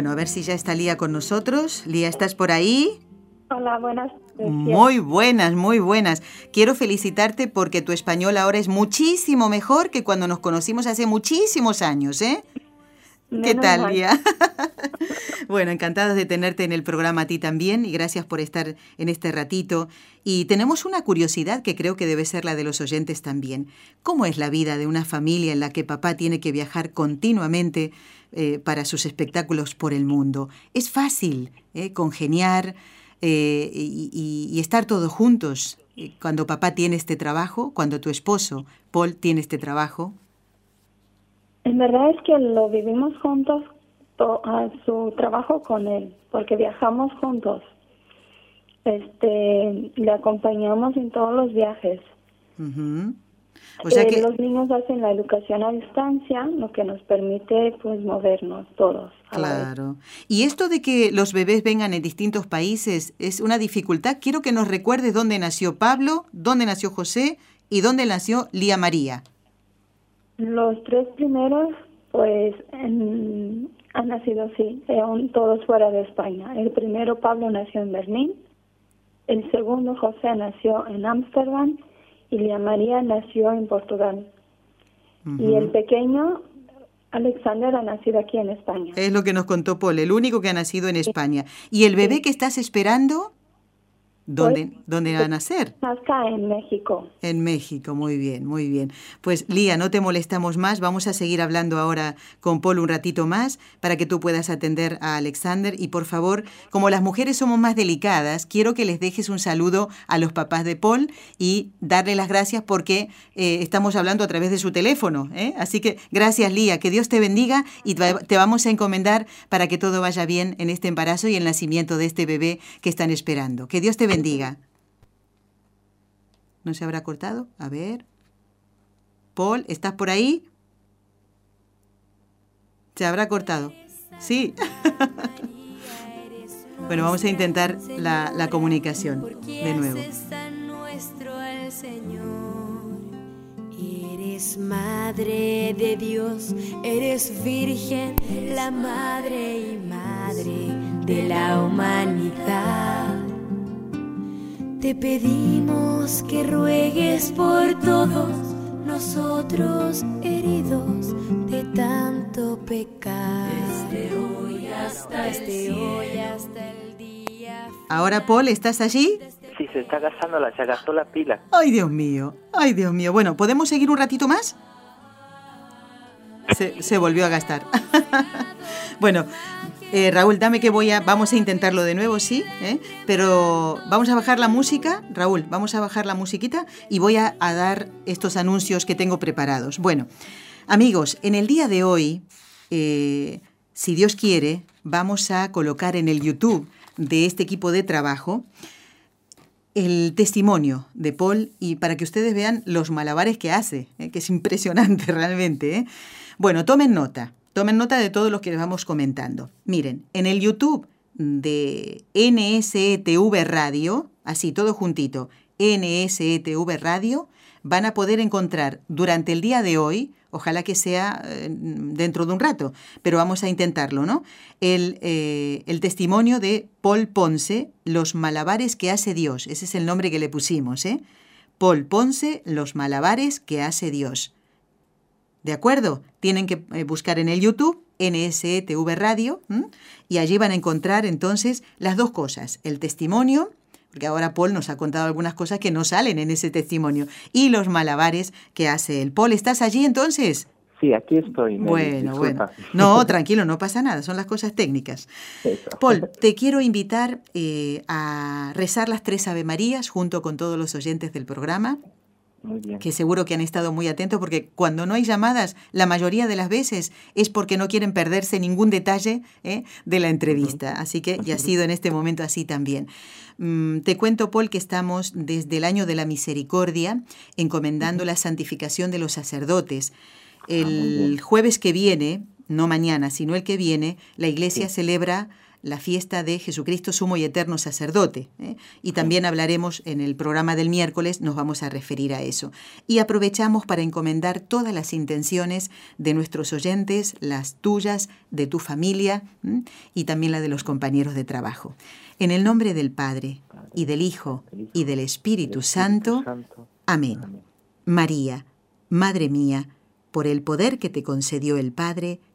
Bueno, a ver si ya está Lía con nosotros. Lía, ¿estás por ahí? Hola, buenas. Muy buenas, muy buenas. Quiero felicitarte porque tu español ahora es muchísimo mejor que cuando nos conocimos hace muchísimos años, ¿eh? ¿Qué Menos tal, mal. Lía? bueno, encantados de tenerte en el programa a ti también y gracias por estar en este ratito. Y tenemos una curiosidad que creo que debe ser la de los oyentes también. ¿Cómo es la vida de una familia en la que papá tiene que viajar continuamente eh, para sus espectáculos por el mundo? ¿Es fácil eh, congeniar eh, y, estar todos juntos eh, cuando papá tiene este trabajo, cuando tu esposo, Paul, tiene este trabajo? En verdad es que lo vivimos juntos, to- a su trabajo con él, porque viajamos juntos. Este, le acompañamos en todos los viajes. Ujú. O sea Eh, que... Los niños hacen la educación a distancia, lo que nos permite pues movernos todos. Claro. Y esto de que los bebés vengan en distintos países es una dificultad. Quiero que nos recuerdes dónde nació Pablo, dónde nació José y dónde nació Lía María. Los tres primeros pues en- han nacido eh, aún todos fuera de España. El primero Pablo nació en Berlín, el segundo José nació en Ámsterdam y Lía María nació en Portugal. Y el pequeño Alexander ha nacido aquí en España. Es lo que nos contó Paul, el único que ha nacido en España. ¿Y el bebé que estás esperando? ¿Dónde, ¿Dónde va a nacer? Acá en México. En México, muy bien, muy bien. Pues Lía, no te molestamos más, vamos a seguir hablando ahora con Paul un ratito más para que tú puedas atender a Alexander y por favor, como las mujeres somos más delicadas, quiero que les dejes un saludo a los papás de Paul y darle las gracias porque eh, estamos hablando a través de su teléfono. ¿eh? Así que gracias Lía, que Dios te bendiga y te te vamos a encomendar para que todo vaya bien en este embarazo y el nacimiento de este bebé que están esperando. Que Dios te bendiga. ¿No se habrá cortado? A ver. Paul, ¿estás por ahí? Se habrá cortado. Sí. bueno, vamos a intentar la, la comunicación de nuevo. Eres madre de Dios, eres virgen, la madre y madre de la humanidad. Te pedimos que ruegues por todos nosotros heridos de tanto pecar. Desde hoy Desde hoy hasta el día. Ahora, Paul, ¿estás allí? Sí, se está gastando, la, se gastó la pila. Ay, Dios mío, ay, Dios mío. Bueno, ¿podemos seguir un ratito más? Se, se volvió a gastar. bueno, eh, Raúl, dame que voy a, vamos a intentarlo de nuevo, sí, ¿eh? pero vamos a bajar la música, Raúl, vamos a bajar la musiquita y voy a, dar estos anuncios que tengo preparados. Bueno, amigos, en el día de hoy, eh, si Dios quiere, vamos a colocar en el YouTube de este equipo de trabajo el testimonio de Paul y para que ustedes vean los malabares que hace, ¿eh? que es impresionante realmente. Bueno, tomen nota, tomen nota de todo lo que les vamos comentando. Miren, en el YouTube de NSETV Radio, así todo juntito, NSETV Radio, van a poder encontrar durante el día de hoy, ojalá que sea eh, dentro de un rato, pero vamos a intentarlo, ¿no? El, eh, el, testimonio de Paul Ponce, Los malabares que hace Dios, ese es el nombre que le pusimos, ¿eh? Paul Ponce, Los malabares que hace Dios. ¿De acuerdo? Tienen que eh, buscar en el YouTube NSETV Radio ¿m? y allí van a encontrar entonces las dos cosas, el testimonio porque ahora Paul nos ha contado algunas cosas que no salen en ese testimonio, y los malabares que hace él. Paul, ¿estás allí entonces? Sí, aquí estoy. Bueno, disculpa. bueno. No, tranquilo, no pasa nada, son las cosas técnicas. Eso. Paul, te quiero invitar eh, a rezar las tres Ave Marías junto con todos los oyentes del programa, Muy bien. que seguro que han estado muy atentos, porque cuando no hay llamadas, la mayoría de las veces es porque no quieren perderse ningún detalle ¿eh? de la entrevista. Así que, y ha sido en este momento así también. Mm, te cuento, Paul, que estamos desde el año de la misericordia encomendando la santificación de los sacerdotes. El jueves que viene, no mañana, sino el que viene, la iglesia Sí. celebra la fiesta de Jesucristo sumo y eterno sacerdote. ¿eh? Y también hablaremos en el programa del miércoles, nos vamos a referir a eso. Y aprovechamos para encomendar todas las intenciones de nuestros oyentes, las tuyas, de tu familia y también la de los compañeros de trabajo. En el nombre del Padre, y del Hijo, y del Espíritu Santo. Amén. María, Madre mía, por el poder que te concedió el Padre,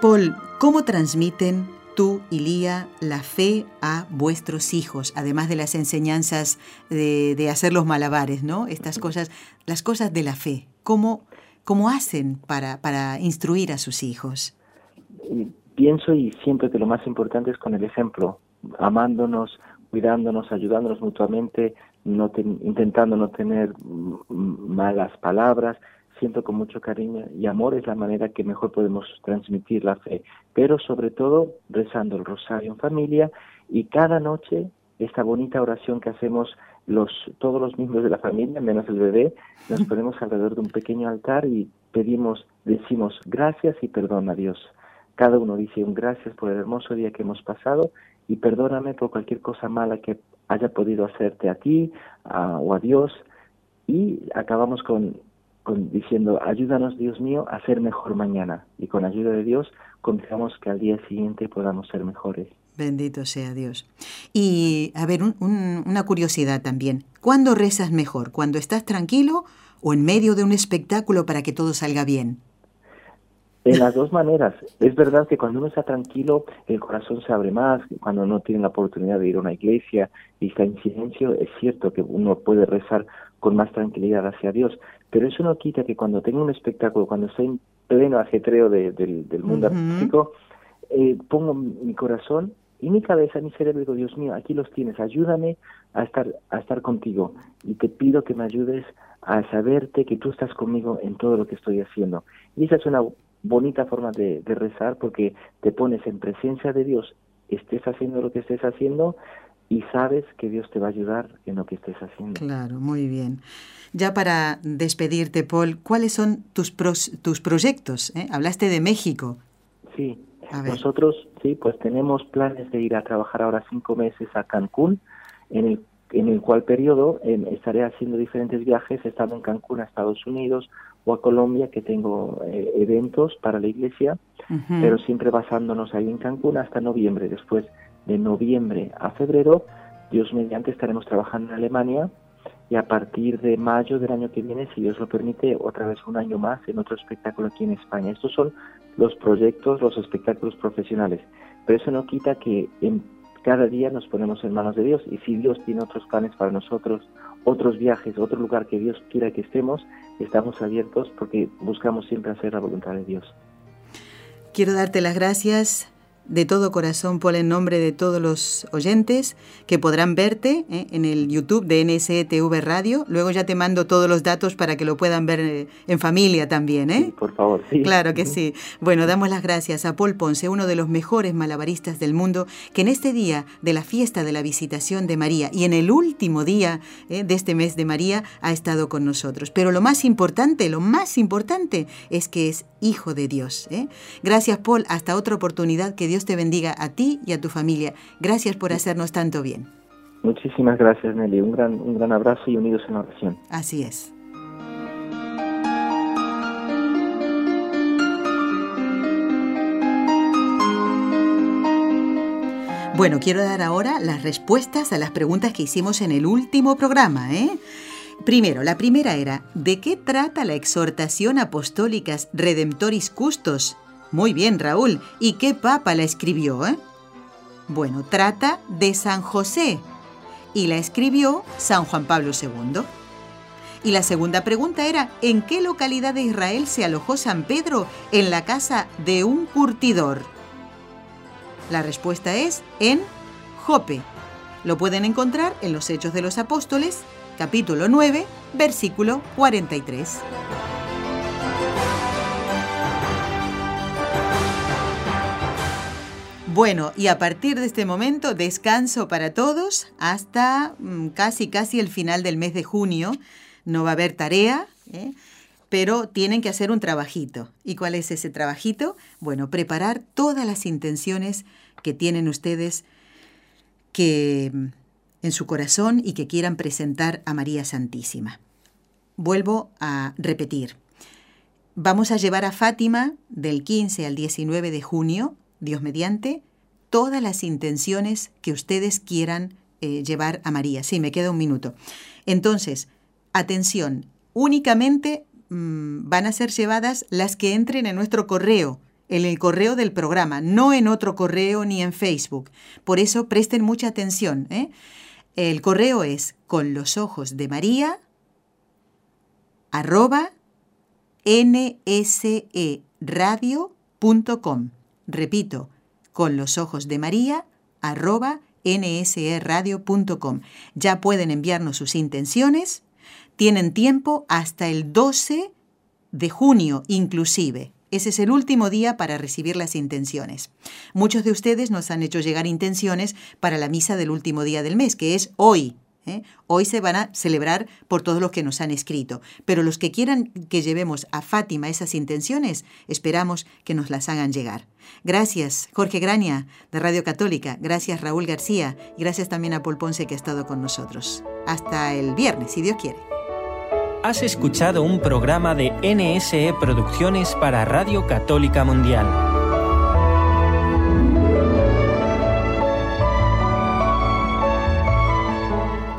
Paul, ¿cómo transmiten tú y Lía la fe a vuestros hijos, además de las enseñanzas de, de hacer los malabares, ¿no? Estas cosas, las cosas de la fe. ¿Cómo, cómo hacen para, para instruir a sus hijos? Pienso y siempre que lo más importante es con el ejemplo, amándonos, cuidándonos, ayudándonos mutuamente, no ten- intentando no tener malas palabras, siento con mucho cariño y amor es la manera que mejor podemos transmitir la fe, pero sobre todo rezando el rosario en familia y cada noche esta bonita oración que hacemos los todos los miembros de la familia menos el bebé nos ponemos alrededor de un pequeño altar y pedimos decimos gracias y perdón a Dios. Cada uno dice un gracias por el hermoso día que hemos pasado y perdóname por cualquier cosa mala que haya podido hacerte a ti a- o a Dios. Y acabamos con con, diciendo, ayúdanos Dios mío a ser mejor mañana. Y con ayuda de Dios confiamos que al día siguiente podamos ser mejores. Bendito sea Dios. Y a ver, un- un- una curiosidad también. ¿Cuándo rezas mejor? ¿Cuando estás tranquilo o en medio de un espectáculo para que todo salga bien? En las dos maneras. Es verdad que cuando uno está tranquilo, el corazón se abre más. Cuando uno tiene la oportunidad de ir a una iglesia y está en silencio, es cierto que uno puede rezar con más tranquilidad hacia Dios. Pero eso no quita que cuando tengo un espectáculo, cuando estoy en pleno ajetreo de- del, del mundo Ujú. artístico, eh, pongo mi corazón y mi cabeza, mi cerebro, y digo, Dios mío, aquí los tienes, ayúdame a estar, a estar contigo. Y te pido que me ayudes a saberte que tú estás conmigo en todo lo que estoy haciendo. Y esa es una bonita forma de, de rezar porque te pones en presencia de Dios, estés haciendo lo que estés haciendo y sabes que Dios te va a ayudar en lo que estés haciendo. Claro, muy bien. Ya para despedirte, Paul, ¿cuáles son tus, pros- tus proyectos? eh? Hablaste de México. Sí, A ver. nosotros sí, pues tenemos planes de ir a trabajar ahora cinco meses a Cancún, en el, en el cual periodo eh, estaré haciendo diferentes viajes, estando en Cancún a Estados Unidos o a Colombia, que tengo eh, eventos para la iglesia, pero siempre basándonos ahí en Cancún hasta noviembre. Después de noviembre a febrero, Dios mediante estaremos trabajando en Alemania y a partir de mayo del año que viene, si Dios lo permite, otra vez un año más en otro espectáculo aquí en España. Estos son los proyectos, los espectáculos profesionales, pero eso no quita que en cada día nos ponemos en manos de Dios y si Dios tiene otros planes para nosotros, otros viajes, otro lugar que Dios quiera que estemos, estamos abiertos porque buscamos siempre hacer la voluntad de Dios. Quiero darte las gracias de todo corazón, Paul, en nombre de todos los oyentes que podrán verte eh, en el YouTube de NSTV Radio. Luego ya te mando todos los datos para que lo puedan ver eh, en familia también, ¿eh? Sí, por favor, sí. Claro que sí. Bueno, damos las gracias a Paul Ponce, uno de los mejores malabaristas del mundo, que en este día de la fiesta de la visitación de María y en el último día eh, de este mes de María ha estado con nosotros. Pero lo más importante, lo más importante es que es hijo de Dios. Gracias, Paul. Hasta otra oportunidad. Que Dios te bendiga a ti y a tu familia. Gracias por hacernos tanto bien. Muchísimas gracias, Nelly. Un gran, un gran abrazo y unidos en oración. Así es. Bueno, quiero dar ahora las respuestas a las preguntas que hicimos en el último programa. ¿eh? Primero, la primera era, ¿de qué trata la exhortación apostólicas Redemptoris Custos? Muy bien, Raúl. ¿Y qué papa la escribió? eh? Bueno, trata de San José y la escribió San Juan Pablo II. Y la segunda pregunta era, ¿en qué localidad de Israel se alojó San Pedro en la casa de un curtidor? La respuesta es en Jope. Lo pueden encontrar en los Hechos de los Apóstoles, capítulo 9, versículo 43. Bueno, y a partir de este momento, descanso para todos hasta mm, casi, casi el final del mes de junio. No va a haber tarea, ¿eh? pero tienen que hacer un trabajito. ¿Y cuál es ese trabajito? Bueno, preparar todas las intenciones que tienen ustedes que mm, en su corazón y que quieran presentar a María Santísima. Vuelvo a repetir. Vamos a llevar a Fátima del 15 al 19 de junio, Dios mediante, todas las intenciones que ustedes quieran eh, llevar a María. Sí, me queda un minuto. Entonces, atención, únicamente mmm, van a ser llevadas las que entren en nuestro correo, en el correo del programa, no en otro correo ni en Facebook. Por eso presten mucha atención. ¿eh? El correo es con los ojos de María arroba nseradio.com. Repito, con los ojos de María arroba nseradio.com. Ya pueden enviarnos sus intenciones. Tienen tiempo hasta el 12 de junio inclusive. Ese es el último día para recibir las intenciones. Muchos de ustedes nos han hecho llegar intenciones para la misa del último día del mes, que es hoy. ¿Eh? Hoy se van a celebrar por todos los que nos han escrito. Pero los que quieran que llevemos a Fátima esas intenciones, esperamos que nos las hagan llegar. Gracias, Jorge Graña, de Radio Católica. Gracias, Raúl García. Gracias también a Paul Ponce, que ha estado con nosotros. Hasta el viernes, si Dios quiere. Has escuchado un programa de NSE Producciones para Radio Católica Mundial.